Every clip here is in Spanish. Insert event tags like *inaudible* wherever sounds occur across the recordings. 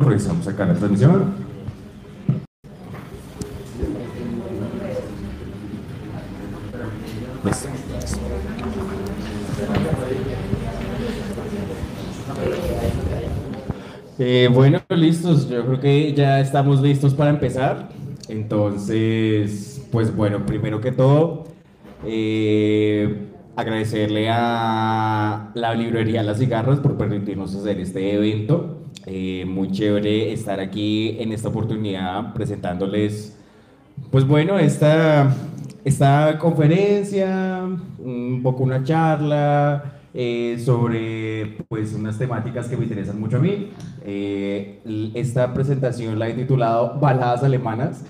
revisamos acá la transmisión. Eh, bueno, listos. Yo creo que ya estamos listos para empezar. Entonces, pues bueno, primero que todo, eh, agradecerle a la librería Las Cigarras por permitirnos hacer este evento. Eh, muy chévere estar aquí en esta oportunidad presentándoles, pues bueno, esta, esta conferencia, un poco una charla eh, sobre pues unas temáticas que me interesan mucho a mí. Eh, esta presentación la he titulado Baladas Alemanas,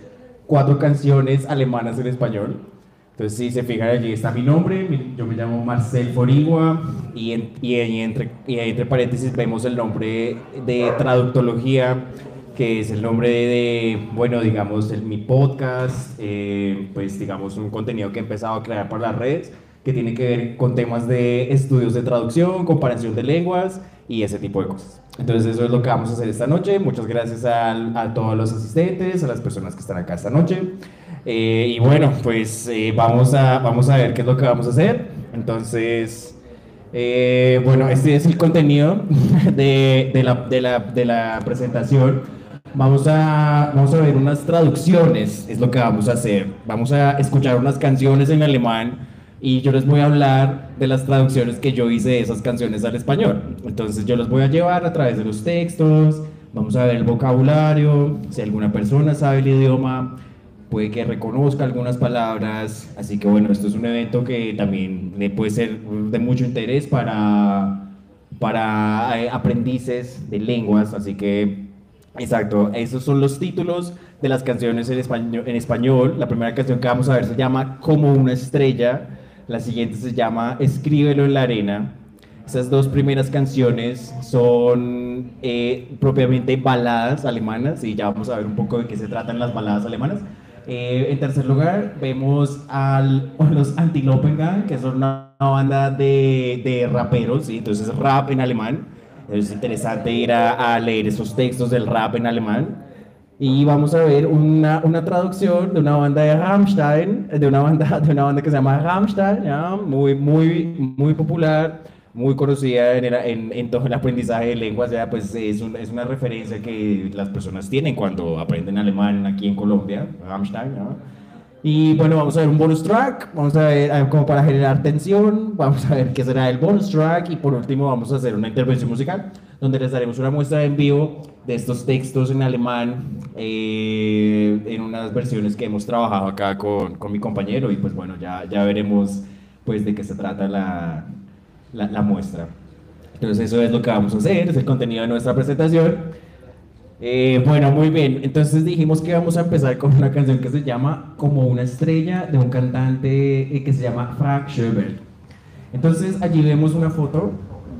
cuatro canciones alemanas en español. Entonces, si se fijan allí está mi nombre, yo me llamo Marcel Forigua y, y, entre, y entre paréntesis vemos el nombre de traductología, que es el nombre de, bueno, digamos, el, mi podcast, eh, pues digamos un contenido que he empezado a crear para las redes, que tiene que ver con temas de estudios de traducción, comparación de lenguas y ese tipo de cosas. Entonces eso es lo que vamos a hacer esta noche. Muchas gracias a, a todos los asistentes, a las personas que están acá esta noche. Eh, y bueno, pues eh, vamos, a, vamos a ver qué es lo que vamos a hacer. Entonces, eh, bueno, este es el contenido *laughs* de, de, la, de, la, de la presentación. Vamos a, vamos a ver unas traducciones, es lo que vamos a hacer. Vamos a escuchar unas canciones en alemán y yo les voy a hablar de las traducciones que yo hice de esas canciones al español. Entonces yo los voy a llevar a través de los textos, vamos a ver el vocabulario, si alguna persona sabe el idioma, puede que reconozca algunas palabras, así que bueno, esto es un evento que también puede ser de mucho interés para, para eh, aprendices de lenguas, así que exacto, esos son los títulos de las canciones en español, en español. La primera canción que vamos a ver se llama Como una estrella, la siguiente se llama Escríbelo en la arena. Esas dos primeras canciones son eh, propiamente baladas alemanas y ya vamos a ver un poco de qué se tratan las baladas alemanas. Eh, en tercer lugar, vemos a los Antilopengang, que son una, banda de, de raperos, ¿sí? entonces rap en alemán. Es interesante ir a, leer esos textos del rap en alemán. Y vamos a ver una, una, traducción de una banda de Rammstein, de una banda, *laughs* de una banda que se llama Rammstein, muy, muy, muy popular muy conocida en, en, en, todo el aprendizaje de lenguas, ya pues es, es, una referencia que las personas tienen cuando aprenden alemán aquí en Colombia, Rammstein, ¿no? Y bueno, vamos a ver un bonus track, vamos a ver como para generar tensión, vamos a ver qué será el bonus track y por último vamos a hacer una intervención musical donde les daremos una muestra en vivo de estos textos en alemán eh, en unas versiones que hemos trabajado acá con, con mi compañero y pues bueno, ya, ya veremos pues de qué se trata la, la, muestra. Entonces eso es lo que vamos a hacer, es el contenido de nuestra presentación. Eh, bueno, muy bien. Entonces dijimos que vamos a empezar con una canción que se llama Como una estrella de un cantante eh, que se llama Frank Schubert. Entonces allí vemos una foto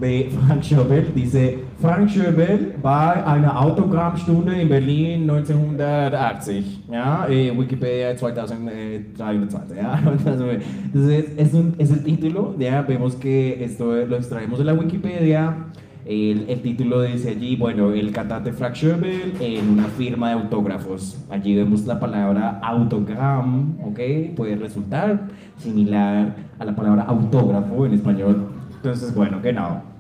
de Frank Schubert. Dice, Frank Schubert war eine Autogrammstunde in Berlin 1980. Ja, eh, Wikipedia 2023. ¿ya? *laughs* Entonces, es, un, es, el título. ¿ya? Vemos que esto lo extraemos de la Wikipedia. El, el, título dice allí, bueno, el cantante Frank Schubert en una firma de autógrafos. Allí vemos la palabra autogram, ¿ok? Puede resultar similar a la palabra autógrafo en español. Entonces, bueno, genau.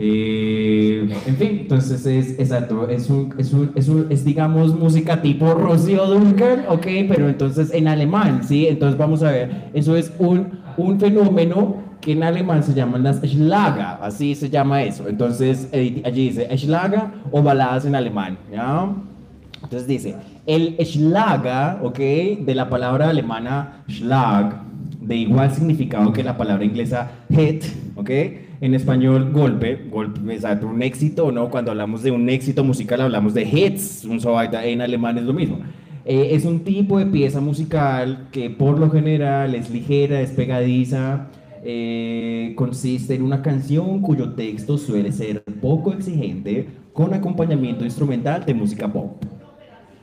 Eh, en fin, entonces es exacto, es, un, es, un, es, un, es, digamos música tipo Rocío Duncan, ok, pero entonces en alemán, ¿sí? Entonces vamos a ver, eso es un, un fenómeno que en alemán se llaman las Schlager, así se llama eso. Entonces allí dice Schlager o baladas en alemán, ¿ya? Entonces dice, el Schlager, ok, de la palabra alemana Schlag, de igual significado que la palabra inglesa hit, ok, en español golpe, golpe, exacto, un éxito, ¿no? Cuando hablamos de un éxito musical hablamos de hits, un en alemán es lo mismo. Eh, es un tipo de pieza musical que por lo general es ligera, es pegadiza, eh, consiste en una canción cuyo texto suele ser poco exigente con acompañamiento instrumental de música pop.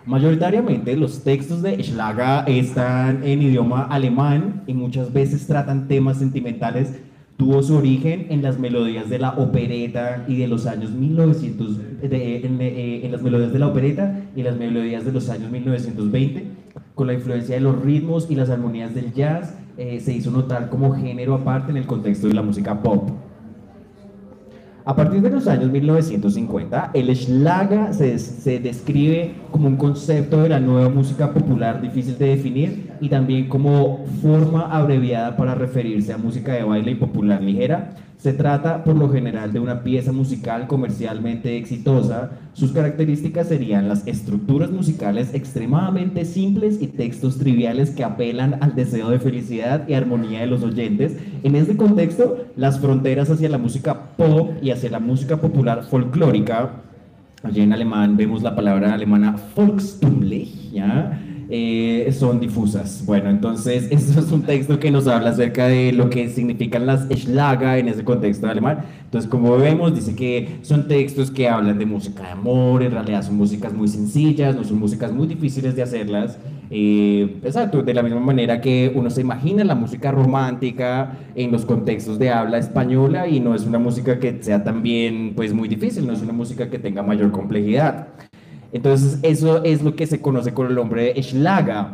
Mayoritariamente los textos de Schlager están en idioma alemán y muchas veces tratan temas sentimentales tuvo su origen en las melodías de la opereta y de los años 1900, eh, en, las melodías de la opereta y las melodías de los años 1920, con la influencia de los ritmos y las armonías del jazz, eh, se hizo notar como género aparte en el contexto de la música pop. A partir de los años 1950, el Schlager se, se, describe como un concepto de la nueva música popular difícil de definir y también como forma abreviada para referirse a música de baile y popular ligera se trata por lo general de una pieza musical comercialmente exitosa. Sus características serían las estructuras musicales extremadamente simples y textos triviales que apelan al deseo de felicidad y armonía de los oyentes. En este contexto, las fronteras hacia la música pop y hacia la música popular folclórica, allí en alemán vemos la palabra alemana Volkstumlich, ¿ya? Eh, son difusas. Bueno, entonces, *laughs* esto es un texto que nos habla acerca de lo que significan las Schlager en ese contexto alemán. Entonces, como vemos, dice que son textos que hablan de música de amor, en realidad son músicas muy sencillas, no son músicas muy difíciles de hacerlas. Eh, exacto, de la misma manera que uno se imagina la música romántica en los contextos de habla española y no es una música que sea también pues muy difícil, no es una música que tenga mayor complejidad. Entonces, eso es lo que se conoce con el nombre de Schlager.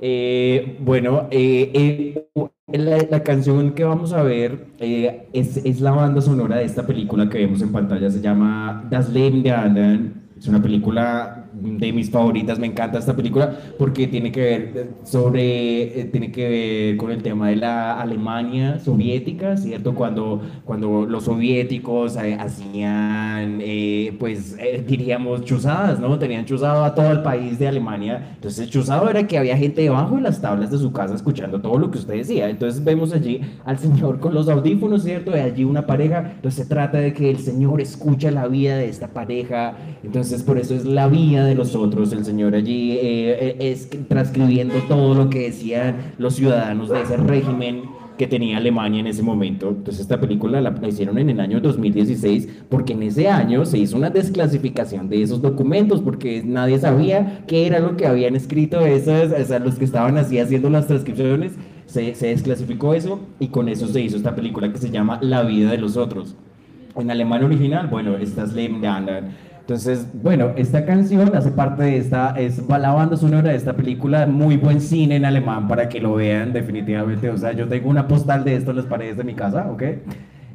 Eh, bueno, eh, eh, la, canción que vamos a ver es, es, la banda sonora de esta película que vemos en pantalla, se llama Das Leben der Anderen. Es una película de mis favoritas, me encanta esta película porque tiene que ver sobre, eh, tiene que ver con el tema de la Alemania soviética, ¿cierto? Cuando, cuando los soviéticos eh, hacían, eh, pues diríamos, chuzadas, ¿no? Tenían chuzado a todo el país de Alemania. Entonces, chuzado era que había gente debajo de las tablas de su casa escuchando todo lo que usted decía. Entonces, vemos allí al señor con los audífonos, ¿cierto? Y allí una pareja. Entonces, se trata de que el señor escucha la vida de esta pareja. Entonces, por eso es la vida de los otros, el Señor allí eh, es transcribiendo todo lo que decían los ciudadanos de ese régimen que tenía Alemania en ese momento. Entonces esta película la, hicieron en el año 2016 porque en ese año se hizo una desclasificación de esos documentos porque nadie sabía qué era lo que habían escrito esos, los que estaban así haciendo las transcripciones. Se, se desclasificó eso y con eso se hizo esta película que se llama La vida de los otros. En alemán original, bueno, esta es Leben entonces, bueno, esta canción hace parte de esta, es la banda sonora de esta película, muy buen cine en alemán para que lo vean definitivamente. O sea, yo tengo una postal de esto en las paredes de mi casa, ¿ok?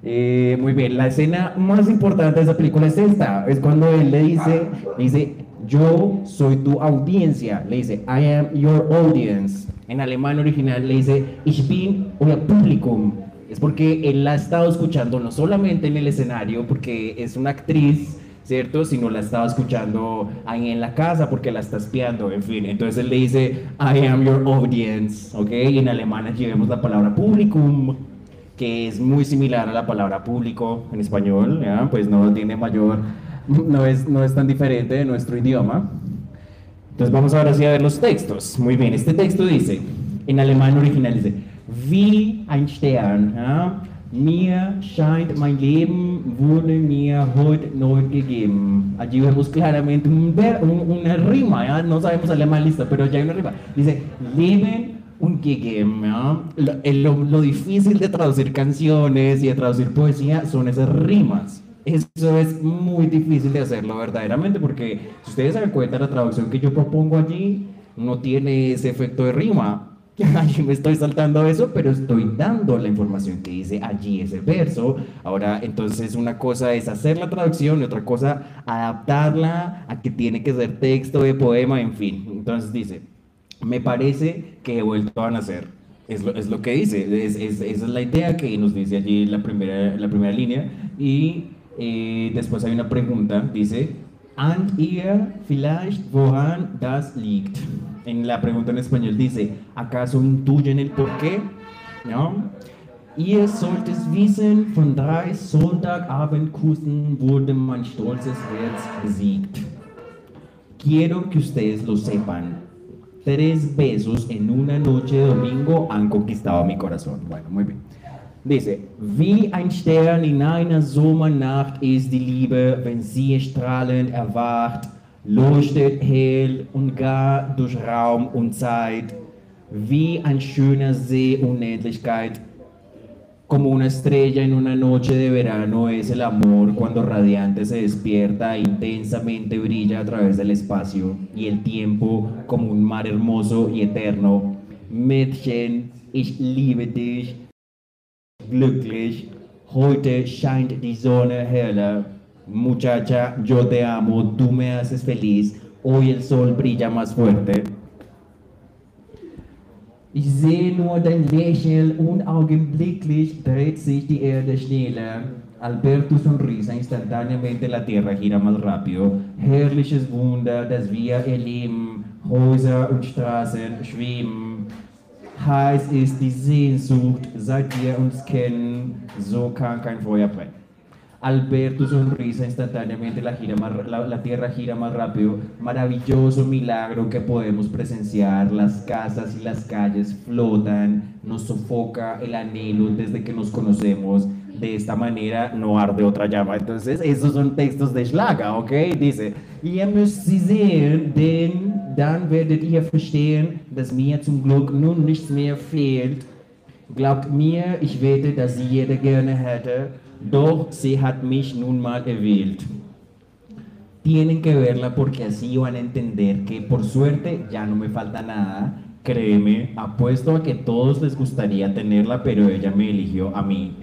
Eh, muy bien, la escena más importante de esa película es esta, es cuando él le dice, dice, yo soy tu audiencia, le dice, I am your audience. En alemán original le dice, ich bin euer Publikum. Es porque él la ha estado escuchando no solamente en el escenario, porque es una actriz ¿cierto? Si no la estaba escuchando ahí en la casa porque la está espiando, en fin. Entonces él le dice, I am your audience, ¿ok? Y en alemán aquí vemos la palabra publicum, que es muy similar a la palabra público en español, ¿ya? Pues no tiene mayor, no es, no es tan diferente de nuestro idioma. Entonces vamos ahora sí a ver los textos. Muy bien, este texto dice, en alemán original dice, wie ein Stern, ¿ya? Mir scheint mein Leben wurde mir heute neu gegeben. Allí vemos claramente un ver, un, una rima, ¿ya? no sabemos alemán lista, pero ya hay una rima. Dice, Leben und gegeben. ¿ya? Lo, lo, lo, difícil de traducir canciones y de traducir poesía son esas rimas. Eso es muy difícil de hacerlo verdaderamente porque si ustedes se dan cuenta, la traducción que yo propongo allí no tiene ese efecto de rima allí *laughs* me estoy saltando eso, pero estoy dando la información que dice allí ese verso. Ahora, entonces una cosa es hacer la traducción y otra cosa adaptarla a que tiene que ser texto de poema, en fin. Entonces dice, me parece que he vuelto a nacer. Es lo, que dice, es, esa es la idea que nos dice allí la primera, la primera línea. Y eh, después hay una pregunta, dice, And ihr vielleicht woran das liegt? En la pregunta en español dice, ¿acaso intuyen el porqué? ¿No? Ihr sollt es wissen, von drei Sonntagabendkussen wurde mein stolzes Herz besiegt. Quiero que ustedes lo sepan. Tres besos en una noche de domingo han conquistado mi corazón. Bueno, muy bien. Dice, wie ein Stern in einer Sommernacht ist die Liebe, wenn sie strahlend erwacht, leuchtet hell und gar durch Raum und Zeit, wie ein schöner See Unendlichkeit, Como una estrella en una noche de verano es el amor cuando radiante se despierta e intensamente brilla a través del espacio y el tiempo como un mar hermoso y eterno. Mädchen, ich liebe dich. Glücklich, heute scheint die Sonne heller. Muchacha, yo te amo, tú me haces feliz. Hoy el sol brilla más fuerte. Ich sehe nur dein Lächeln und augenblicklich dreht sich die Erde schneller. Al ver tu sonrisa, instantáneamente la tierra gira más rápido. Herrliches Wunder, das wir erleben. Häuser und Straßen schweben. Heiß ist die Sehnsucht, seit wir uns kennen. So kann kein Feuer brennen. Al ver tu sonrisa instantáneamente la, tierra gira más rápido. Maravilloso milagro que podemos presenciar. Las casas y las calles flotan. Nos sofoca el anhelo desde que nos conocemos. De esta manera no arde otra llama. Entonces, esos son textos de Schlager, ¿ok? Dice, sehen, denn dann werdet ihr verstehen, dass mir zum Glück nun nichts mehr fehlt. Glaubt mir, ich wette, dass jeder gerne hätte. Doch sie hat mich nun mal erwählt. Tienen que verla porque así van a entender que por suerte ya no me falta nada. Créeme, apuesto a que todos les gustaría tenerla, pero ella me eligió a mí.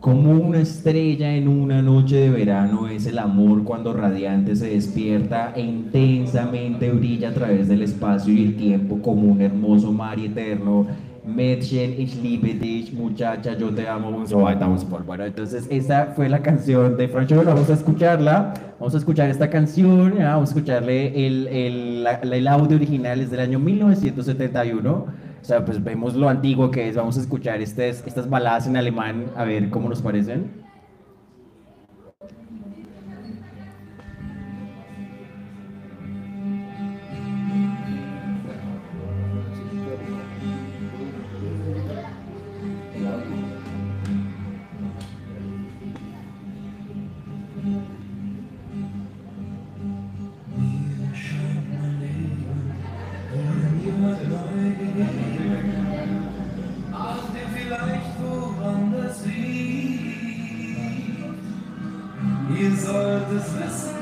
Como una estrella en una noche de verano es el amor cuando radiante se despierta e intensamente brilla a través del espacio y el tiempo como un hermoso mar eterno Mädchen, ich liebe dich, muchacha, yo te amo, so so fort. Bueno, entonces esa fue la canción de Francho, vamos a escucharla, vamos a escuchar esta canción, ¿ya? vamos a escucharle el, el, el audio original, es del año 1971, o sea, pues vemos lo antiguo que es, vamos a escuchar estas, estas baladas en alemán, a ver cómo nos parecen. immer neu gegeben. Vielleicht, woran das liegt. Ihr sollt es wissen.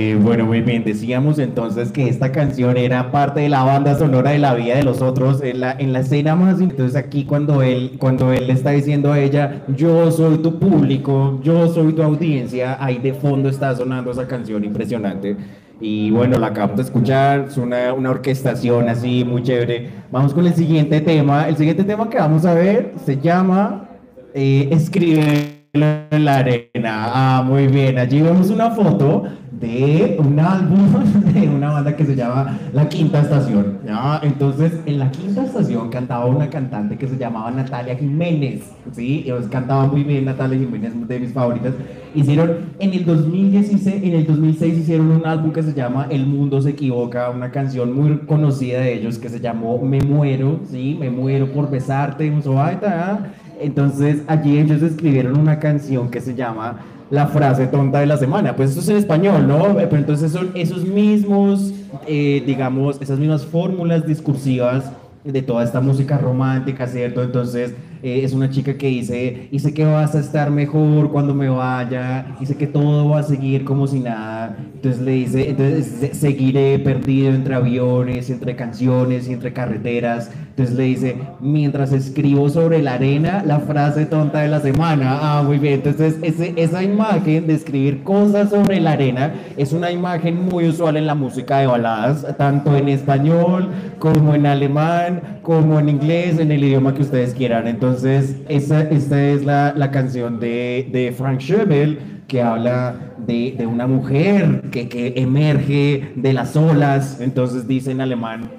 Eh, bueno, muy bien, decíamos entonces que esta canción era parte de la banda sonora de la vida de los otros, en la, en la escena más, entonces aquí cuando él, cuando él le está diciendo a ella, yo soy tu público, yo soy tu audiencia, ahí de fondo está sonando esa canción impresionante. Y bueno, la acabamos de escuchar, es una, una orquestación así muy chévere. Vamos con el siguiente tema. El siguiente tema que vamos a ver se llama eh, Escribe en la arena. Ah, muy bien. Allí vemos una foto de un álbum *laughs* de una banda que se llama La Quinta Estación. ¿ya? Entonces, en La Quinta Estación cantaba una cantante que se llamaba Natalia Jiménez. ¿sí? Ellos cantaba muy bien Natalia Jiménez, de mis favoritas. Hicieron en el 2016, en el 2006 hicieron un álbum que se llama El Mundo se equivoca, una canción muy conocida de ellos que se llamó Me muero, ¿sí? Me muero por besarte, un Entonces, allí ellos escribieron una canción que se llama la frase tonta de la semana. Pues eso es en español, ¿no? Pero entonces son esos mismos, eh, digamos, esas mismas fórmulas discursivas de toda esta música romántica, ¿cierto? Entonces eh, es una chica que dice, dice que vas a estar mejor cuando me vaya, dice que todo va a seguir como si nada. Entonces le dice, entonces seguiré perdido entre aviones, entre canciones y entre carreteras. Entonces le dice, mientras escribo sobre la arena, la frase tonta de la semana. Ah, muy bien. Entonces ese, esa imagen de escribir cosas sobre la arena es una imagen muy usual en la música de baladas, tanto en español como en alemán, como en inglés, en el idioma que ustedes quieran. Entonces, esta, esta es la, la canción de, de Frank Schöbel que habla de, de una mujer que, que, emerge de las olas. Entonces dice en alemán,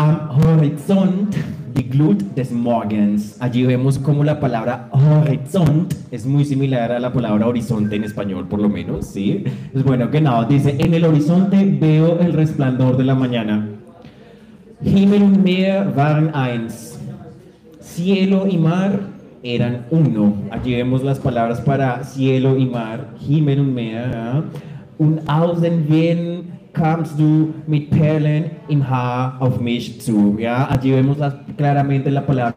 Am Horizont die Glut des Morgens. Allí vemos como la palabra Horizont es muy similar a la palabra horizonte en español, por lo menos, ¿sí? Es bueno que no, dice, en el horizonte veo el resplandor de la mañana. Himmel und Meer waren eins. Cielo y mar eran uno. Allí vemos las palabras para cielo y mar. Himmel und Meer. Und außen wen kamst du mit Perlen im Haar auf mich zu. ¿ya? Allí vemos claramente la palabra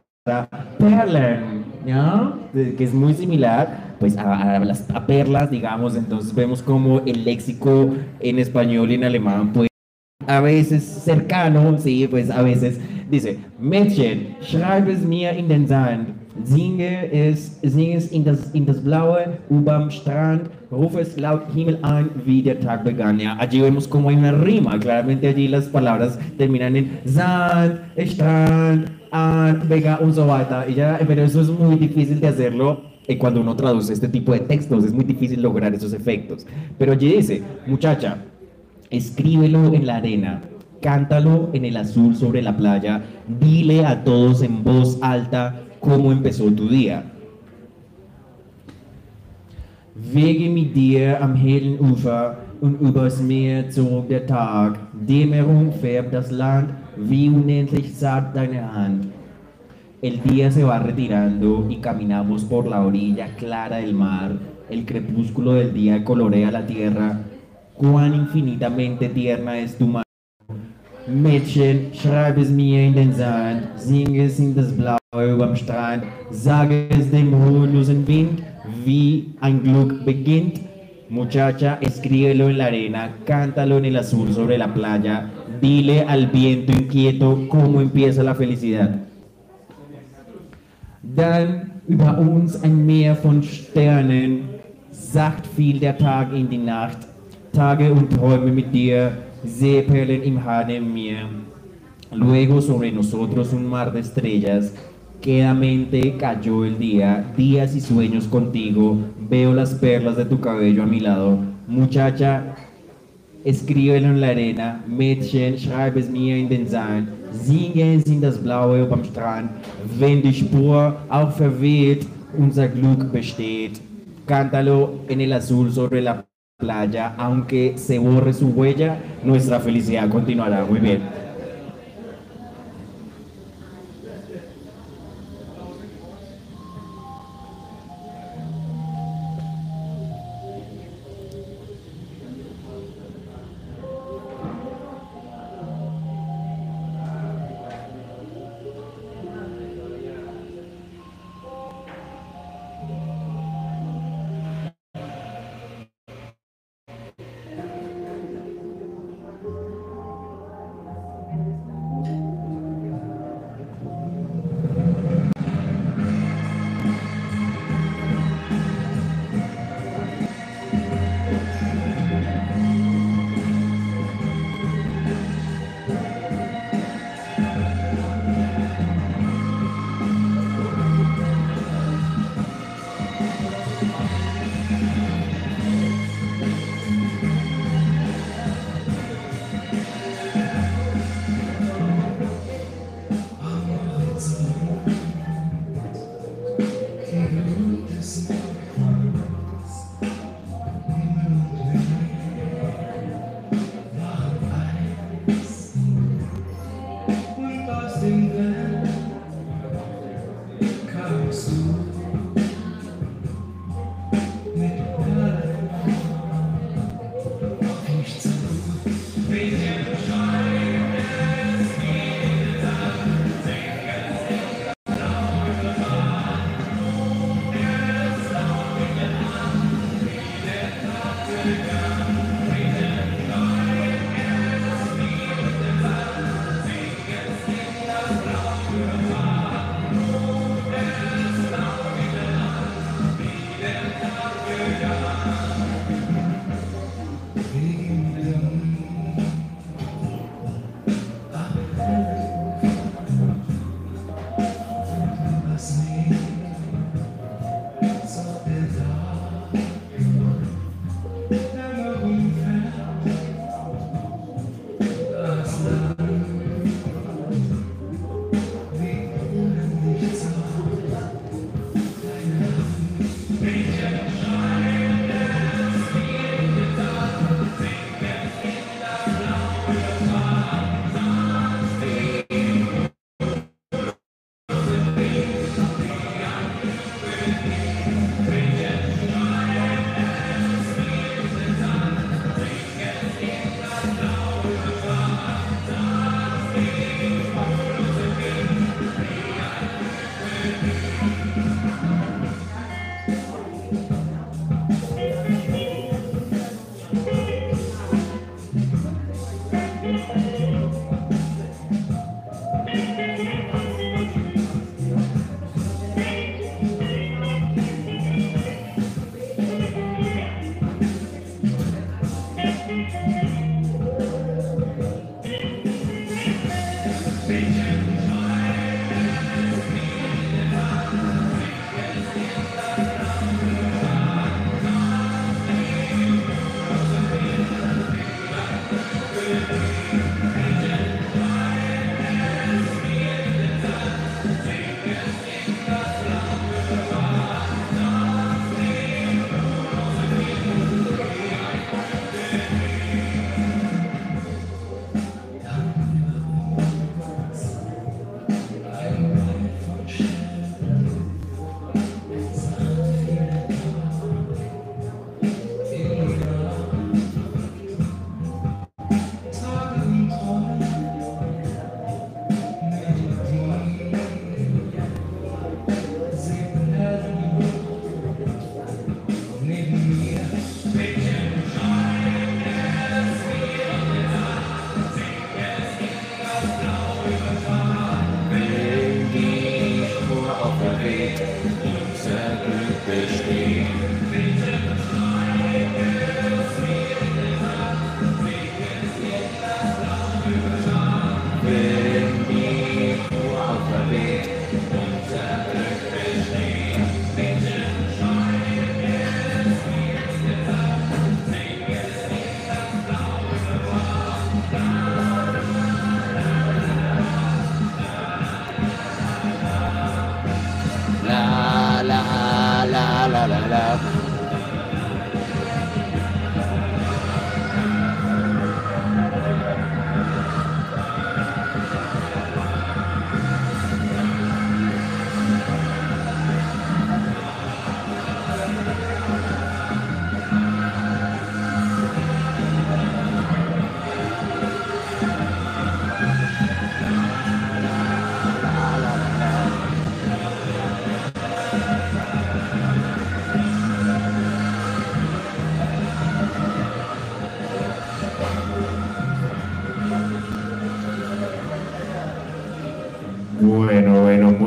Perlen, ¿ya? que es muy similar pues a, a las a perlas, digamos. Entonces vemos como el léxico en español y en alemán puede a veces cercano, sí, pues a veces dice, Mädchen, schreib es mir in den Sand, singe es, es in das, in das Blaue, überm Strand, rufe es laut Himmel an, wie der Tag begann. Ja, allí vemos como hay una rima, claramente allí las palabras terminan en Sand, Strand, an, Vega, und so weiter. Y ya, pero eso es muy difícil de hacerlo y cuando uno traduce este tipo de textos, es muy difícil lograr esos efectos. Pero allí dice, muchacha, escríbelo en la arena, cántalo en el azul sobre la playa, dile a todos en voz alta cómo empezó tu día. Wege mit dir am hellen Ufer und übers Meer zog der Tag. Dämmerung färbt das Land, wie unendlich zart deine Hand. El día se va retirando y caminamos por la orilla clara del mar. El crepúsculo del día colorea la tierra. Cuán infinitamente tierna es tu mano. Mädchen, schreib es mir in den Sand, sing es in das Blaue überm Strand, sage es dem ruhelosen Wind, wie ein Glück beginnt. Muchacha, escríbelo en la arena, cántalo en el azul sobre la playa, dile al viento inquieto cómo empieza la felicidad. Dann über uns ein Meer von Sternen, sacht fiel der Tag in die Nacht, Tage und Träume mit dir, Seeperlen im Haar de Mir. Luego sobre nosotros un mar de estrellas, quedamente cayó el día, días y sueños contigo, veo las perlas de tu cabello a mi lado. Muchacha, escríbelo en la arena, Mädchen, schreib es mir in den Sand, singe es in das Blaue beim Strand, wenn die Spur auch verweht, unser Glück besteht. Cántalo en el azul sobre la playa, aunque se borre su huella, nuestra felicidad continuará. Muy bien.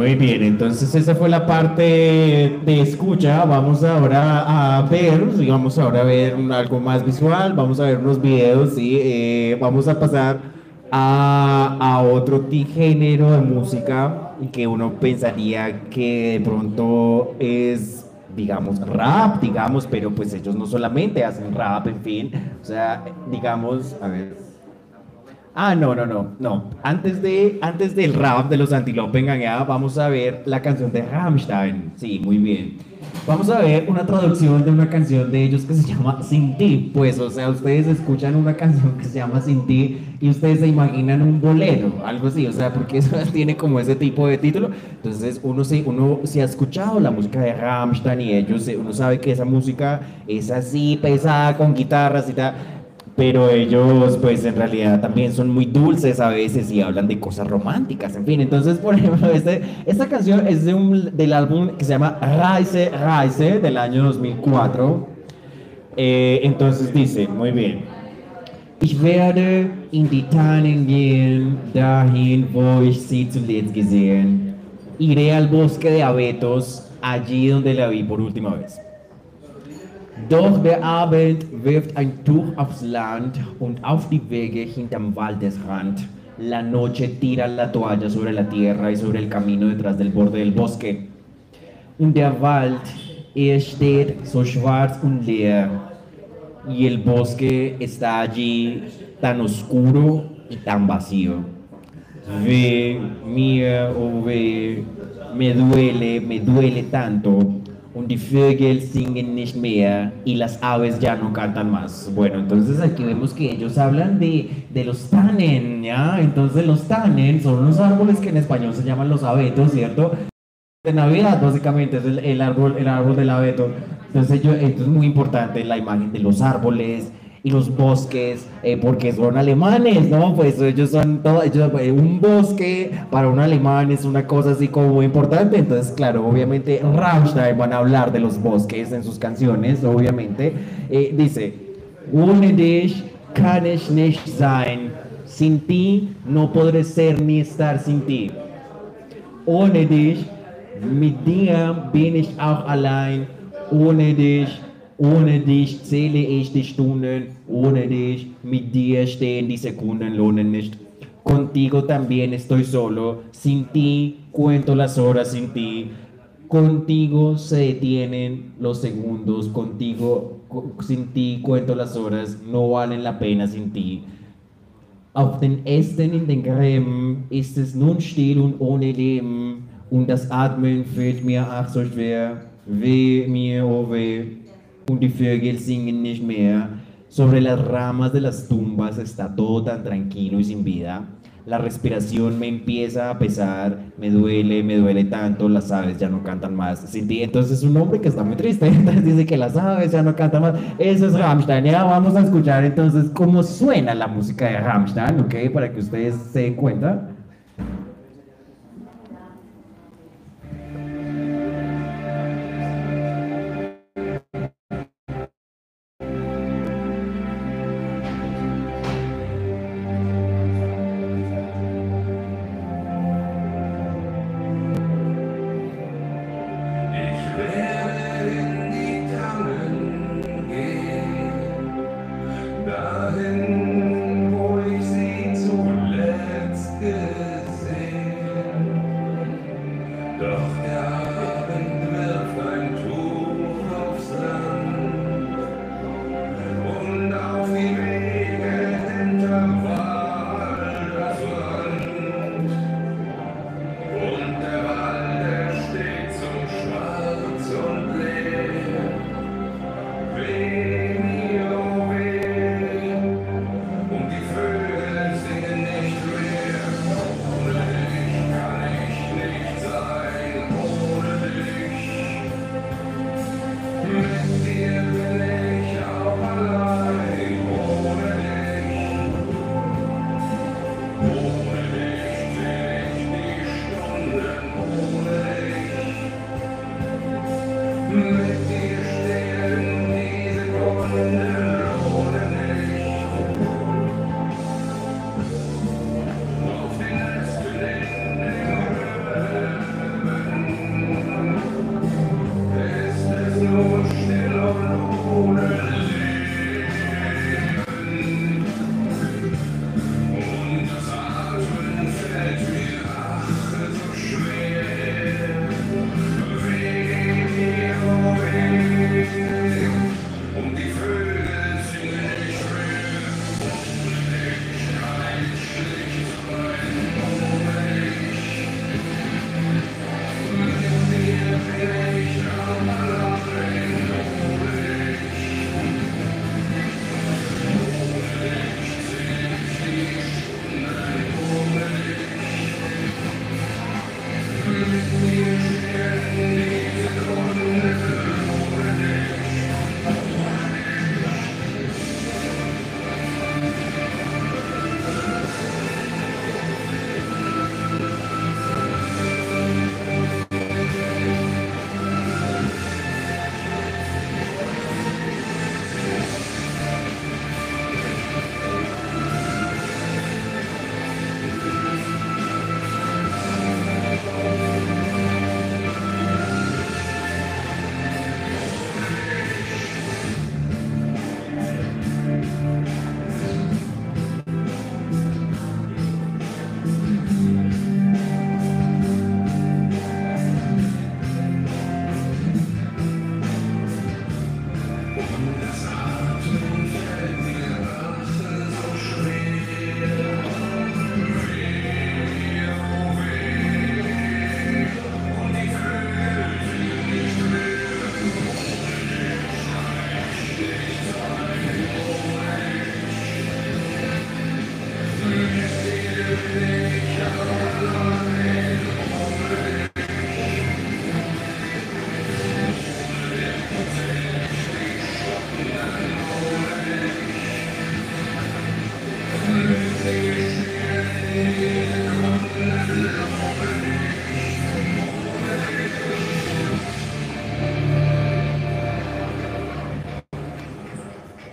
Muy bien. Entonces esa fue la parte de escucha. Vamos ahora a ver, y vamos ahora a ver algo más visual. Vamos a ver unos videos y eh, vamos a pasar a, a otro género de música que uno pensaría que de pronto es digamos, rap, digamos, pero pues ellos no solamente hacen rap, en fin, o sea, digamos, a ver, Ah, no, no, no, no. Antes, de, antes del rap de los Antilope Engañada, vamos a ver la canción de Rammstein. Sí, muy bien. Vamos a ver una traducción de una canción de ellos que se llama Sin ti. Pues, o sea, ustedes escuchan una canción que se llama Sin ti y ustedes se imaginan un bolero, algo así, o sea, porque eso *laughs* tiene como ese tipo de título. Entonces, uno se, uno se ha escuchado la música de Rammstein y ellos, uno sabe que esa música es así, pesada, con guitarras y tal pero ellos pues en realidad también son muy dulces a veces y hablan de cosas románticas, en fin. Entonces, *laughs* por ejemplo, este, esta canción es de un, del álbum que se llama Reise, Reise del año 2004. Eh, entonces dice, muy bien. Ich werde in die Tannen gehen, dahin, wo ich sie zuletzt gesehen. Iré al bosque de abetos, allí donde la vi por última vez. Doch der Abend wirft ein Tuch aufs Land und auf die Wege hinterm Waldesrand. La noche tira la toalla sobre la tierra y sobre el camino detrás del borde del bosque. Und der Wald, er steht so schwarz und leer. Y el bosque está allí tan oscuro y tan vacío. Ve, mía, oh ve, me duele, me duele tanto und die Vögel singen nicht mehr y las aves ya no cantan más. Bueno, entonces aquí vemos que ellos hablan de, de los tannen, ¿ya? Entonces los tannen son unos árboles que en español se llaman los abetos, ¿cierto? De Navidad, básicamente, es el, el árbol, el árbol del abeto. Entonces yo, esto es muy importante, la imagen de los árboles, los bosques, eh, porque son alemanes, ¿no? Pues ellos son todo, ellos, eh, un bosque para un alemán es una cosa así como muy importante, entonces claro, obviamente Rammstein van a hablar de los bosques en sus canciones, obviamente, eh, dice, ohne dich kann ich nicht sein, sin ti no podré ser ni estar sin ti, ohne dich, mit dir bin ich auch allein, ohne dich ohne dich zähle ich die Stunden, ohne dich mit dir stehen die Sekunden lohnen nicht. Contigo también estoy solo, sin ti cuento las horas sin ti. Contigo se detienen los segundos, contigo, sin ti cuento las horas, no valen la pena sin ti. Auf den Ästen in den Gräben ist es nun still und ohne Leben, und das Atmen fällt mir ach so schwer. Weh mir, oh weh, und die Vögel singen nicht mehr. Sobre las ramas de las tumbas está todo tan tranquilo y sin vida. La respiración me empieza a pesar, me duele, me duele tanto, las aves ya no cantan más. Entonces es un hombre que está muy triste, *laughs* entonces dice que las aves ya no cantan más. Eso es Rammstein. Ya vamos a escuchar entonces cómo suena la música de Rammstein, ¿ok? Para que ustedes se den cuenta.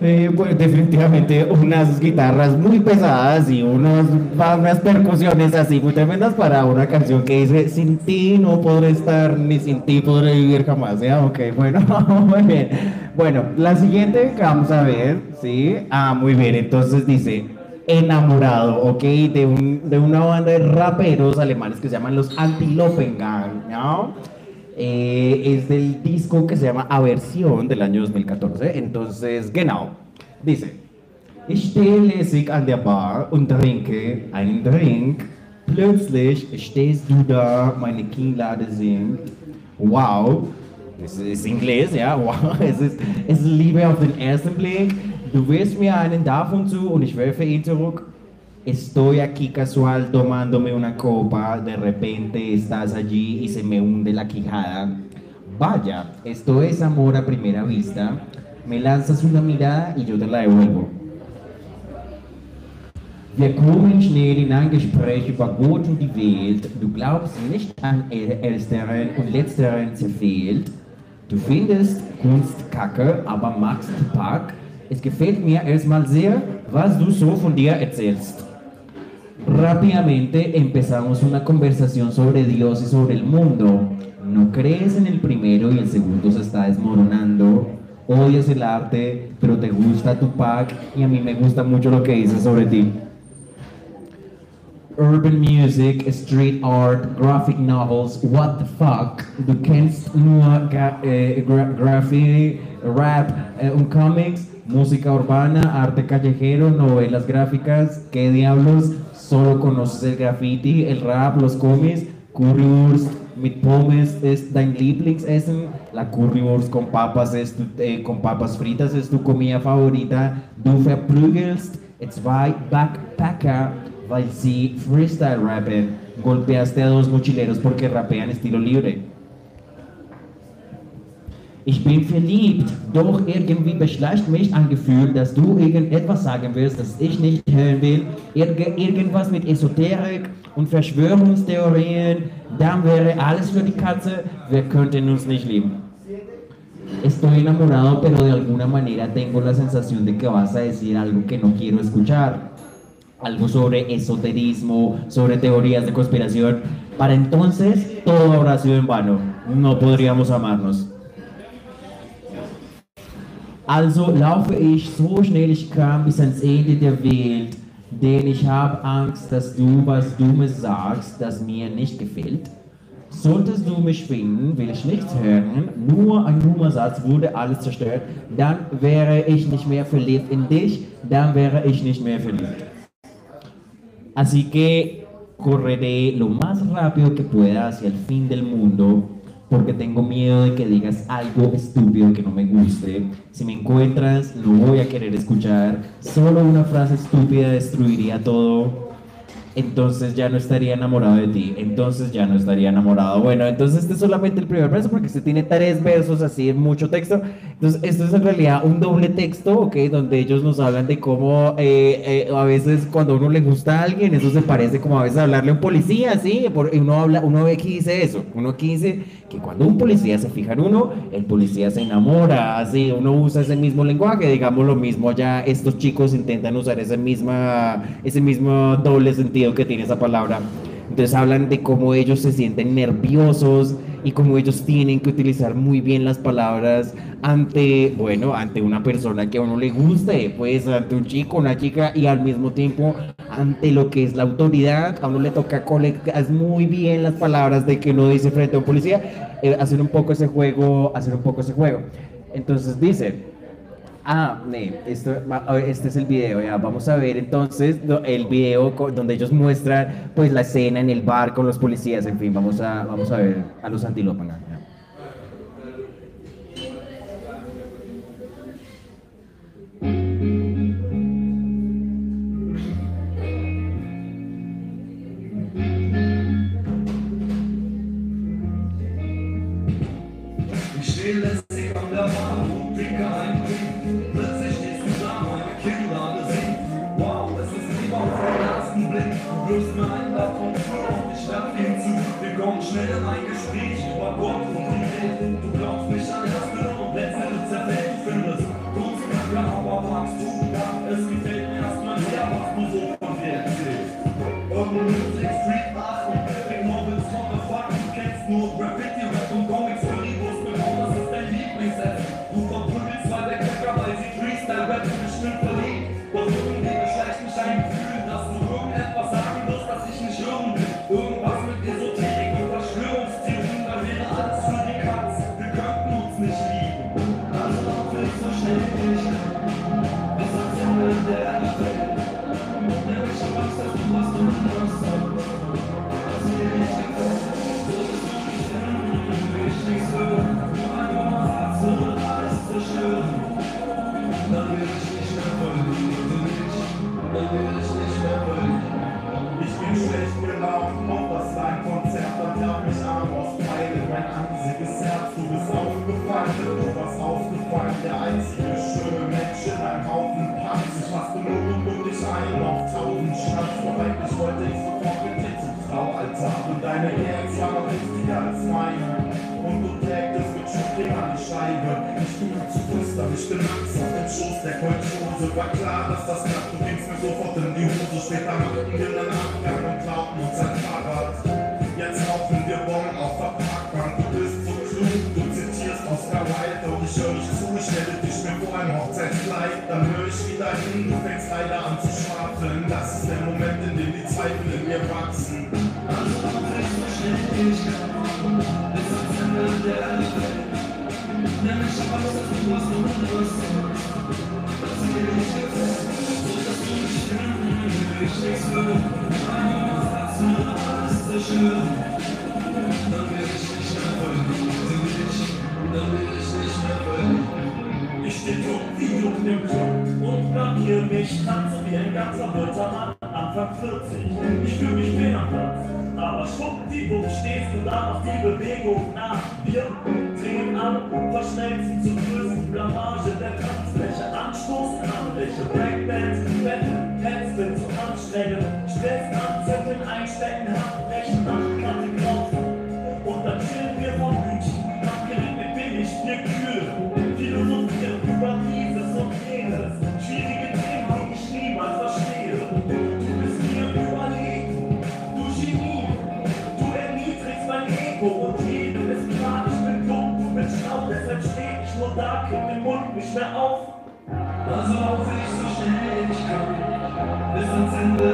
Eh, definitivamente unas guitarras muy pesadas y unos, unas percusiones así muy tremendas para una canción que dice sin ti no podré estar ni sin ti podré vivir jamás. ¿ya? Ok, bueno, *laughs* muy bien. Bueno, la siguiente vamos a ver, ¿sí? Ah, muy bien, entonces dice enamorado, ¿ok? De, un, de una banda de raperos alemanes que se llaman los Antilopengang, ¿no? Eh, es del disco que se llama Aversión del año 2014. Entonces, genau, dice: Ich stehe lässig an der Bar und trinke einen Drink. Plötzlich stehst du da, meine Kinnlade singt. Wow, es ist inglés, ja, *laughs* wow, es ist, es ist Liebe auf den ersten Blick. Du wirst mir einen davon zu und ich werfe ihn zurück. Estoy aquí casual tomándome una copa, de repente estás allí y se me hunde la quijada. Vaya, esto es amor a primera vista. Me lanzas una mirada y yo te la devuelvo. Wir kommen schnell in ein Gespräch über Gott und die Welt. Du glaubst nicht an Ersteren und Letzteren zerfehlt. Du findest Kunst kacke, aber magst Pack. Es gefällt mir erstmal sehr, was du so von dir erzählst. Rápidamente empezamos una conversación sobre Dios y sobre el mundo. No crees en el primero y el segundo se está desmoronando. Odias el arte, pero te gusta tu pack y a mí me gusta mucho lo que dices sobre ti. Urban music, street art, graphic novels, what the fuck. Du kennst nur eh, graffiti, rap eh, un comics, música urbana, arte callejero, novelas gráficas, ¿qué diablos? Solo conoces el graffiti, el rap, los cómics, Currywurst mit Pommes es dein Lieblingsessen, la Currywurst con papas, es eh, con papas fritas es tu comida favorita, du verprügelst zwei Backpacker, weil Freestyle rappen, golpeaste a dos mochileros porque rapean estilo libre. Ich bin verliebt, doch irgendwie beschleicht mich ein Gefühl, dass du irgendetwas sagen willst, das ich nicht hören will. Irg irgendwas mit Esoterik und Verschwörungstheorien, dann wäre alles für die Katze, wir könnten uns nicht lieben. Estoy enamorado, pero de alguna manera tengo la sensación de que vas a decir algo que no quiero escuchar. Algo sobre esoterismo, sobre teorías de conspiración. Para entonces todo habrá sido en vano. No podríamos amarnos. Also laufe ich so schnell ich kann bis ans Ende der Welt, denn ich habe Angst, dass du was Dummes sagst, das mir nicht gefällt. Solltest du mich finden, will ich nichts hören, nur ein Nummersatz wurde alles zerstört, dann wäre ich nicht mehr verliebt in dich, dann wäre ich nicht mehr verliebt. Así que correré lo más rápido que pueda hacia el fin del mundo porque tengo miedo de que digas algo estúpido que no me guste. Si me encuentras, no voy a querer escuchar. Solo una frase estúpida destruiría todo entonces ya no estaría enamorado de ti, entonces ya no estaría enamorado. Bueno, entonces este es solamente el primer verso porque se tiene tres versos así, mucho texto. Entonces esto es en realidad un doble texto, ¿ok? Donde ellos nos hablan de cómo eh, eh, a veces cuando uno le gusta a alguien, eso se parece como a veces hablarle a un policía, ¿sí? Y uno, habla, uno ve aquí dice eso, uno aquí dice que cuando un policía se fija en uno, el policía se enamora, así, uno usa ese mismo lenguaje, digamos lo mismo ya estos chicos intentan usar ese, misma, ese mismo doble sentido que tiene esa palabra. Entonces hablan de cómo ellos se sienten nerviosos y cómo ellos tienen que utilizar muy bien las palabras ante, bueno, ante una persona que a uno le guste, pues ante un chico, una chica y al mismo tiempo ante lo que es la autoridad, a uno le toca colectar muy bien las palabras de que uno dice frente a un policía, eh, hacer un poco ese juego, hacer un poco ese juego. Entonces dice, Ah, esto, este es el video, ya. Vamos a ver entonces el video donde ellos muestran pues la escena en el bar con los policías, en fin, vamos a, vamos a ver a los antilópanos. Du fängst leider an zu schwafeln. Das ist der Moment, in dem die Zweifel in mir wachsen. Ich fühl mich fehl am Platz, aber schwuppdiwupp stehst du da auf die Bewegung nach. Wir drehen an, verschmelzen zur größten Blamage der Tanzfläche. Anstoßen an, welche Blackbands, Battle, Tänze zu anstrengen. Stellst an, Zetteln einstecken, Handbrechen, and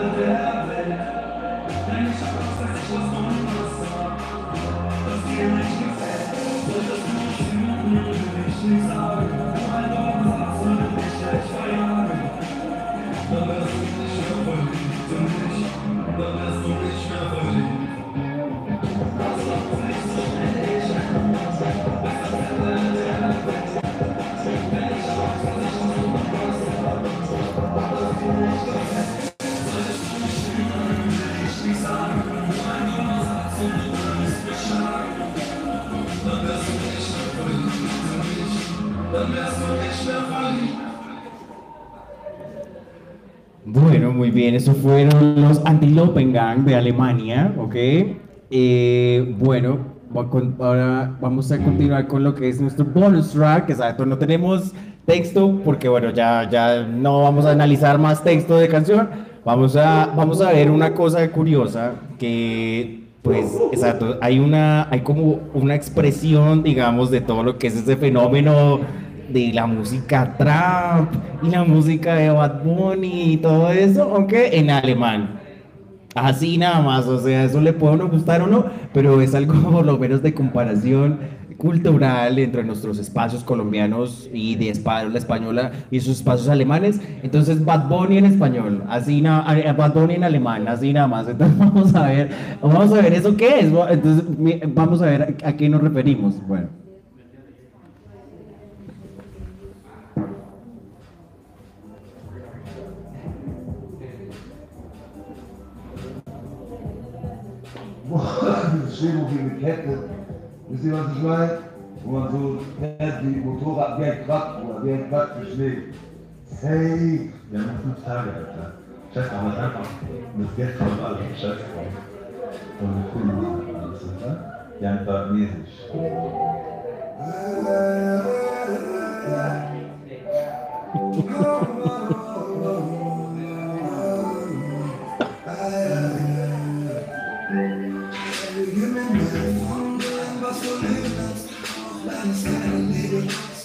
esos fueron los Antilopen Gang de Alemania, ¿ok? Eh, bueno, ahora vamos a continuar con lo que es nuestro bonus track, exacto, no tenemos texto porque bueno, ya, ya no vamos a analizar más texto de canción, vamos a, vamos a ver una cosa curiosa que pues, exacto, hay una, hay como una expresión, digamos, de todo lo que es ese fenómeno de la música trap y la música de Bad Bunny y todo eso, aunque en alemán. Así nada más, o sea, eso le puede uno gustar o no, pero es algo *laughs* por lo menos de comparación cultural entre nuestros espacios colombianos y de espa- la española y sus espacios alemanes. Entonces, Bad Bunny en español, así eh, Bad Bunny en alemán, así nada más. Entonces, *laughs* vamos a ver, vamos a ver eso qué es. Entonces, vamos a ver a qué nos referimos. Bueno. Boah, diese schwermobile Kette. Wisst ihr, was ich meine? Wo man so fährt wie Motorrad, wie ein Quad oder wie ein Quad für Schnee. Safe. Wir haben noch fünf Tage, Alter. Scheiß mal, was einfach mit Geld und alles Scheiß drauf. Und wir gucken mal alles, oder? Ja, einfach mäßig.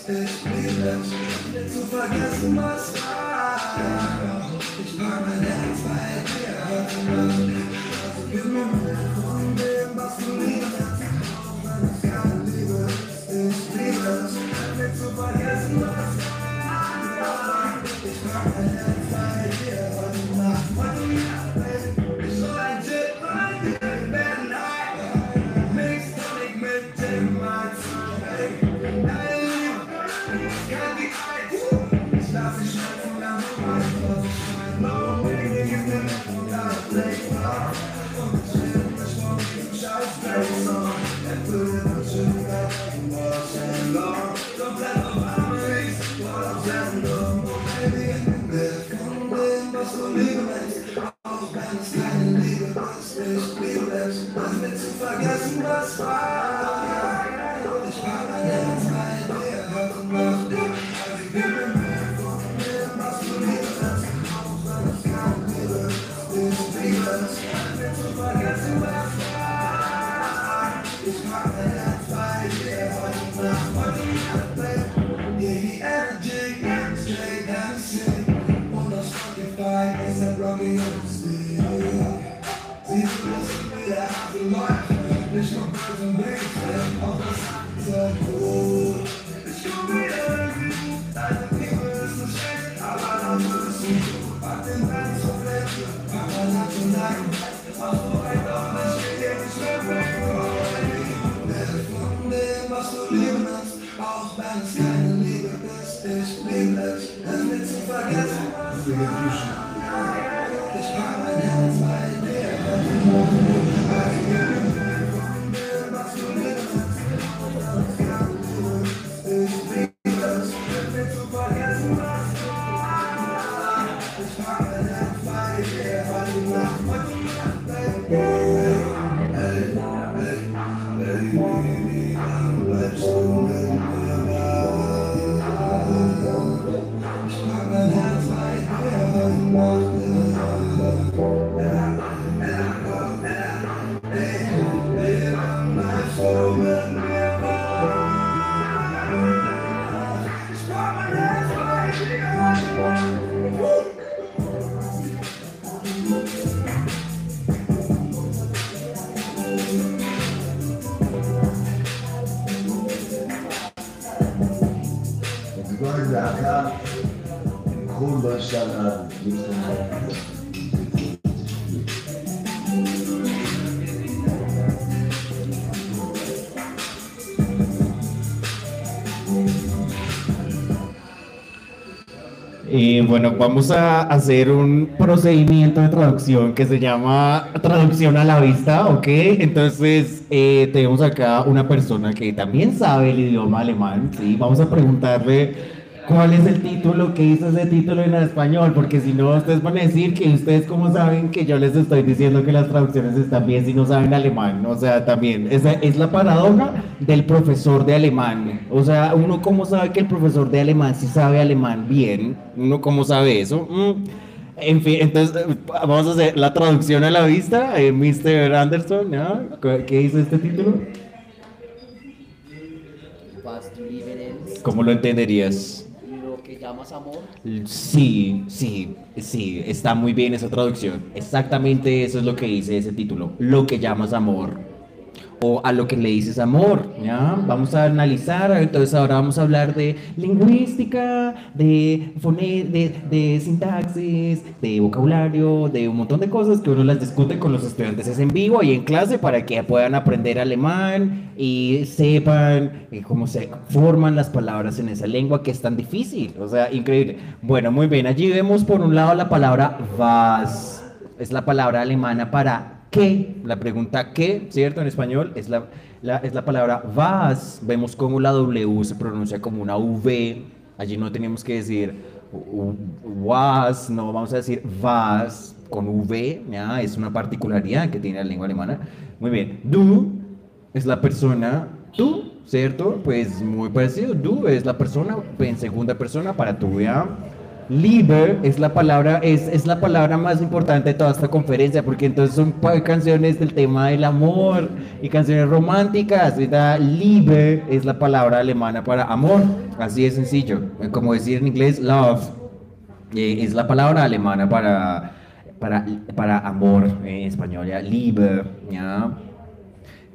Ich bin zu vergessen, was war. Ich war mein Ex bei dir. Heute Nacht, also gib mir von dem, was du liebst. Ich kann Liebe, ich liebe es, nicht zu vergessen, was war. Ich war mein Ex bei dir. Heute Nacht, life. There's no birds and days. Bueno, vamos a hacer un procedimiento de traducción que se llama traducción a la vista, ¿ok? Entonces, eh, tenemos acá una persona que también sabe el idioma alemán, ¿sí? Vamos a preguntarle cuál es el título, qué hizo ese título en español, porque si no, ustedes van a decir que ustedes cómo saben que yo les estoy diciendo que las traducciones están bien si no saben alemán, o sea, también, esa es la paradoja del profesor de alemán, o sea, uno cómo sabe que el profesor de alemán sí sabe alemán bien, uno cómo sabe eso, Mm. En fin, entonces vamos a hacer la traducción a la vista, eh, Mr. Anderson. ¿qué hizo este título? ¿Cómo lo entenderías? Llamas amor, Sí, sí, sí, está muy bien esa traducción. Exactamente eso es lo que dice ese título, lo que llamas amor. O a lo que le dices amor, ¿ya? Vamos a analizar, entonces ahora vamos a hablar de lingüística, de, de, de sintaxis, de vocabulario, de un montón de cosas que uno las discute con los estudiantes es en vivo y en clase para que puedan aprender alemán y sepan eh, cómo se forman las palabras en esa lengua que es tan difícil, o sea, increíble. Bueno, muy bien, allí vemos por un lado la palabra was, es la palabra alemana para qué, la pregunta qué, ¿cierto? En español es la, la- es la palabra was, vemos cómo la W se pronuncia como una V, allí no teníamos que decir was, no vamos a decir was con V, ¿ya? es una particularidad que tiene la lengua alemana. Muy bien, du es la persona, tú, ¿cierto? Pues muy parecido, du es la persona en segunda persona para tú, ¿ya? Liebe es la palabra, es, es la palabra más importante de toda esta conferencia, porque entonces son canciones del tema del amor y canciones románticas. ¿verdad? Liebe es la palabra alemana para amor, así de sencillo. Como decir en inglés, love eh, es la palabra alemana para, para, para amor en español, ya, Liebe, ¿ya?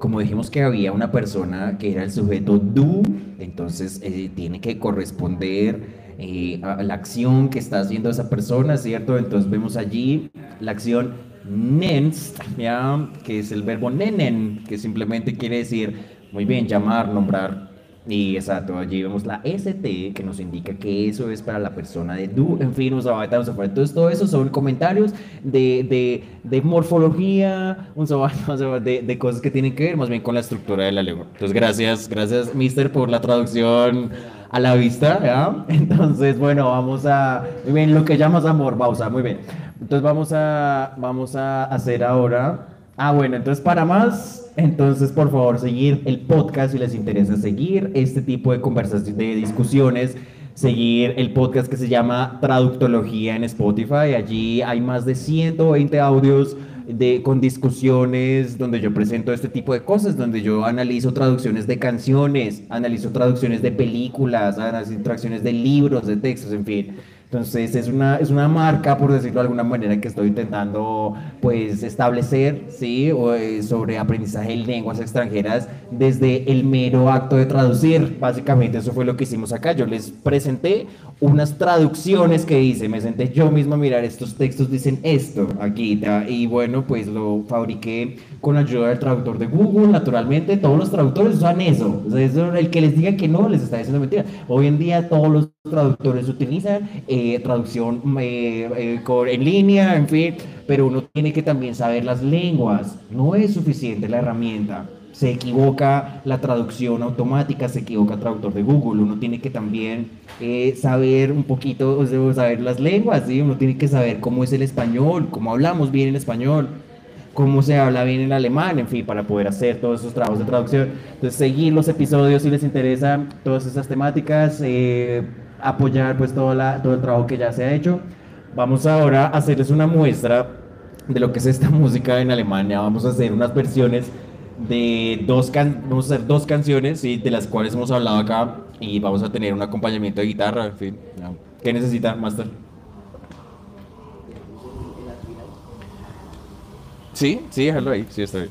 como dijimos que había una persona que era el sujeto du, entonces eh, tiene que corresponder eh, la acción que está haciendo esa persona, ¿cierto? Entonces vemos allí la acción nennst, ¿ya? Que es el verbo nennen, que simplemente quiere decir, muy bien, llamar, nombrar. Y exacto, allí vemos la ST que nos indica que eso es para la persona de du, en fin, un sabata, un sabata. Entonces, todo eso son comentarios de, de, de morfología, un sabata, *laughs* de, de cosas que tienen que ver más bien con la estructura de la lengua. Entonces, gracias, gracias, mister, por la traducción a la vista, ¿ya? *laughs* Entonces, bueno, vamos a, muy bien, lo que llamas amor, pausa, muy bien. Entonces, vamos a, vamos a hacer ahora Ah, bueno, entonces para más, entonces por favor seguir el podcast si les interesa seguir este tipo de conversaciones, de discusiones, seguir el podcast que se llama Traductología en Spotify. Allí hay más de 120 audios de, con discusiones donde yo presento este tipo de cosas, donde yo analizo traducciones de canciones, analizo traducciones de películas, analizo traducciones de libros, de textos, en fin. Entonces es una, es una marca, por decirlo de alguna manera, que estoy intentando pues establecer, ¿sí? O, eh, sobre aprendizaje de lenguas extranjeras desde el mero acto de traducir. Básicamente eso fue lo que hicimos acá. Yo les presenté unas traducciones que hice, me senté yo mismo a mirar estos textos, dicen esto aquí, y bueno, pues lo fabriqué con ayuda del traductor de Google, naturalmente, todos los traductores usan eso, o sea, eso, el que les diga que no, les está diciendo mentira. Hoy en día todos los traductores utilizan eh, traducción eh, eh, en línea, en fin, pero uno tiene que también saber las lenguas, no es suficiente la herramienta. Se equivoca la traducción automática, se equivoca el traductor de Google. Uno tiene que también eh, saber un poquito, o sea, saber las lenguas, ¿sí? Uno tiene que saber cómo es el español, cómo hablamos bien el español, cómo se habla bien el alemán, en fin, para poder hacer todos esos trabajos de traducción. Entonces, seguir los episodios si les interesa todas esas temáticas, eh, apoyar pues todo, la, todo el trabajo que ya se ha hecho. Vamos ahora a hacerles una muestra de lo que es esta *laughs* música en Alemania. Vamos a hacer unas versiones de dos, can vamos a hacer dos canciones, ¿sí? de las cuales hemos hablado acá, y vamos a tener un acompañamiento de guitarra, en fin. ¿Qué necesita, Master? Sí, sí, déjalo ahí, sí, está bien.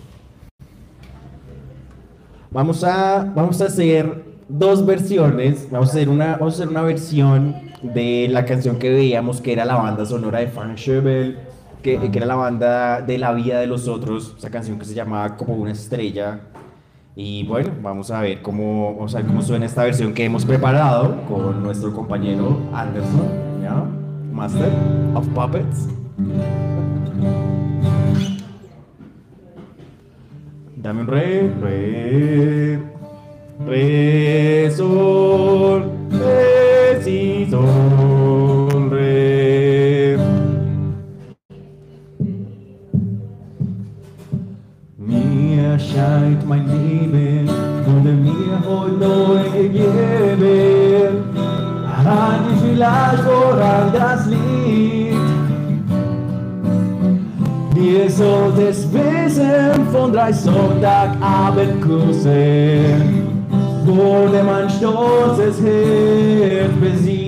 Vamos a, vamos a hacer dos versiones. Vamos a hacer una, vamos a hacer una versión de la canción que veíamos que era la banda sonora de Frank Schöbel, que, que era la banda de la vida de los otros, esa canción que se llamaba como una estrella. Y bueno, vamos a ver cómo, vamos a ver cómo suena esta versión que hemos preparado con nuestro compañero Anderson, ¿ya? Master of Puppets. Dame un re, re, re, sol. Mir scheint mein Leben wurde mir heute neu gegeben. Hat ich vielleicht woran das liegt? Wir sollt es wissen von drei Sonntagabendkursen, wurde mein stolzes Herz besiegt.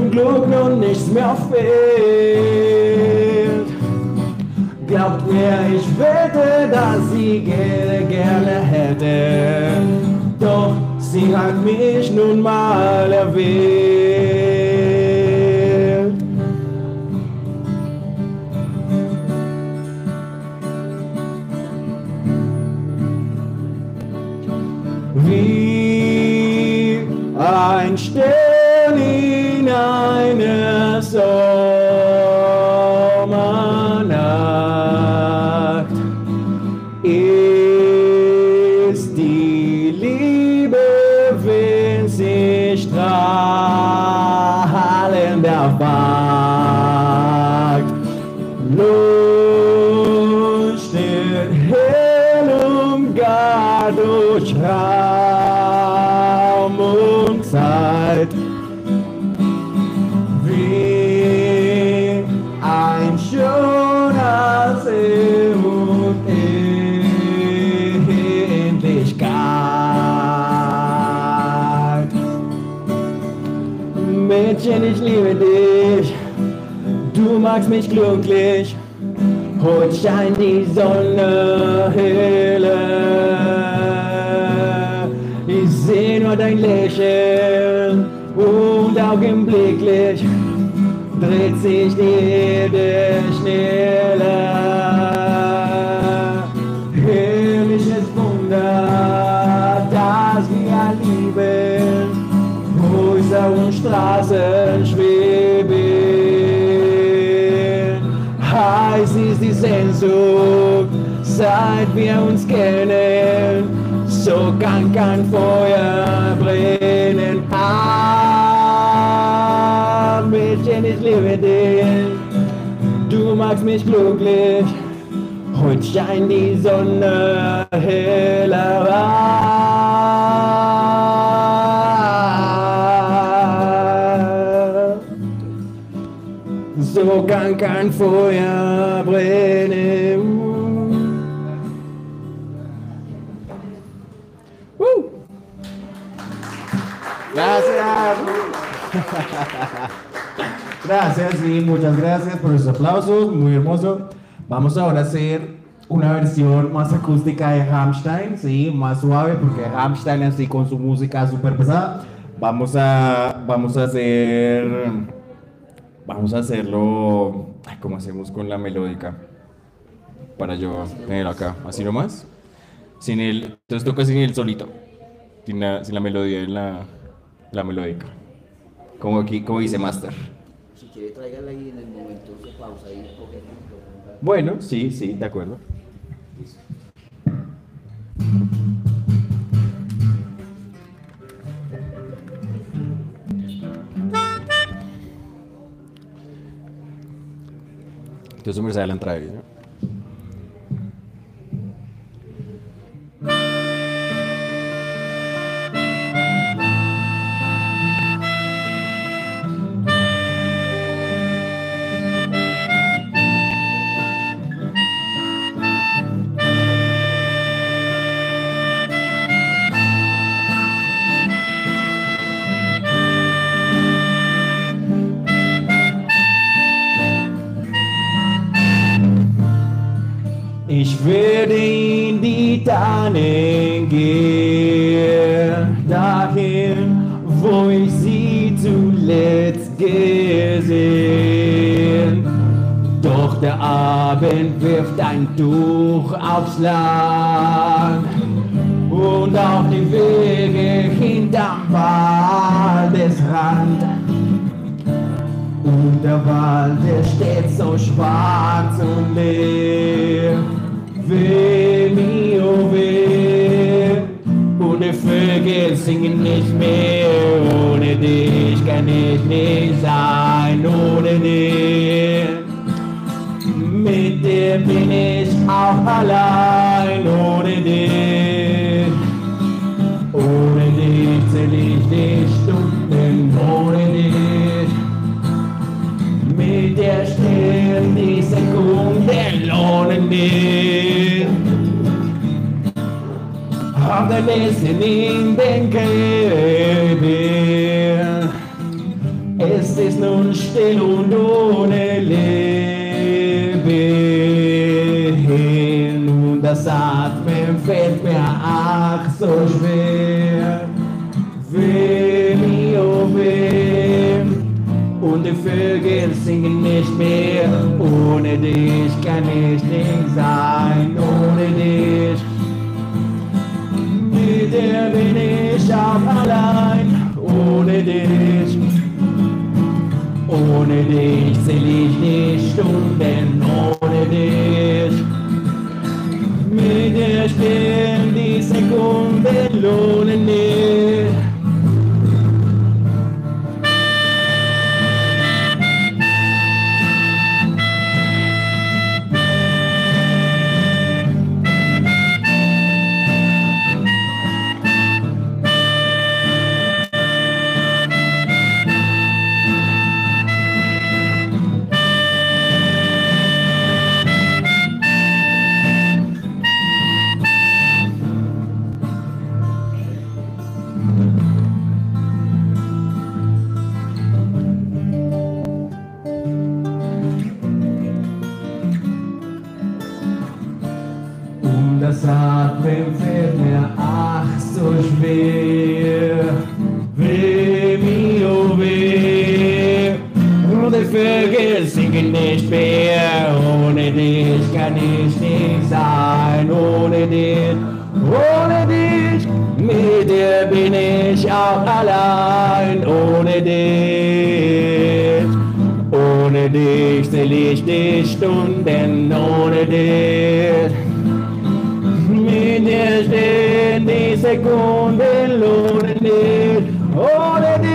Zum Glück nun nichts mehr fehlt. Glaubt mir, ich wette, dass sie gerne, gerne hätte, doch sie hat mich nun mal erwählt. Sie machst mich glücklich. Heute scheint die Sonne helle. Ich seh nur dein Lächeln und augenblicklich dreht sich die Erde schneller. Herrliches Wunder, das wir lieben, Häuser und Straßen Sehnsucht, seit wir uns kennen, so kann kein Feuer brennen. Ah, Mädchen, ich liebe dich, du machst mich glücklich. Heute scheint die Sonne heller. So kann kein Feuer brennen. Woo. Gracias. *laughs* Gracias, sí, muchas gracias por los aplausos, muy hermoso. Vamos ahora a hacer una versión más acústica de Hamstein, sí, más suave, porque Hamstein así con su música súper pesada. Vamos a, vamos a hacer, vamos a hacerlo, ay, ¿cómo hacemos con la melódica? Para yo tenerlo acá, así nomás. Sin el, entonces toca sin el solito, sin la, sin la melodía en la, la melódica. Como aquí, como dice Master. Si quiere, tráigala ahí en el momento de pausa micrófono. Bueno, sí, sí, de acuerdo. Entonces me sale la entrada. ¿no? Tuch Sekunden lohnen nicht. av den kräver. Es ist nun still und ohne Leben. Und das Atmen fällt mir ach so schwer. Weh, mio, weh. Die Vögel singen nicht mehr. Ohne dich kann ich nicht sein. Ohne dich. Mit dir bin ich auch allein. Ohne dich. Ohne dich zähl ich nicht Stunden. Ohne dich. Mit dir stehen die Sekunden lohnen nicht. Mit dir stehen die Sekunden lohnen nicht.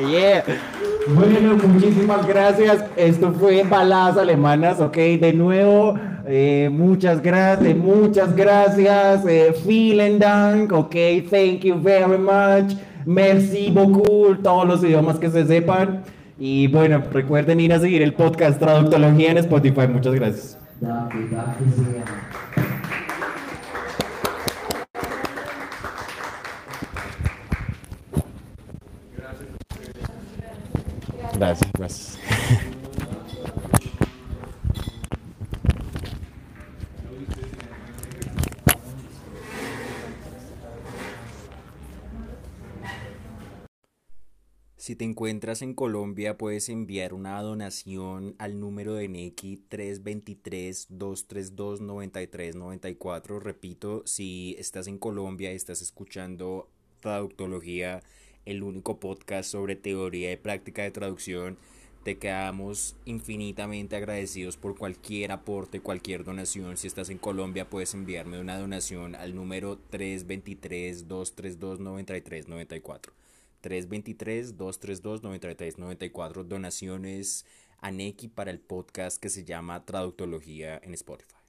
Yeah. Bueno, muchísimas gracias. Esto fue Baladas Alemanas, ok. De nuevo, eh, muchas gracias, muchas gracias. Eh, vielen Dank, ok. Thank you very much. Merci beaucoup, todos los idiomas que se sepan. Y bueno, recuerden ir a seguir el podcast Traductología en Spotify. Muchas gracias. Danke, danke sehr. Gracias, gracias. Si te encuentras en Colombia, puedes enviar una donación al número de NECI 323-232-9394. Repito, si estás en Colombia y estás escuchando Traductología, el único podcast sobre teoría y práctica de traducción, te quedamos infinitamente agradecidos por cualquier aporte, cualquier donación. Si estás en Colombia, puedes enviarme una donación al número 323-232-9394. 323-232-9394 donaciones a Neki para el podcast que se llama Traductología en Spotify.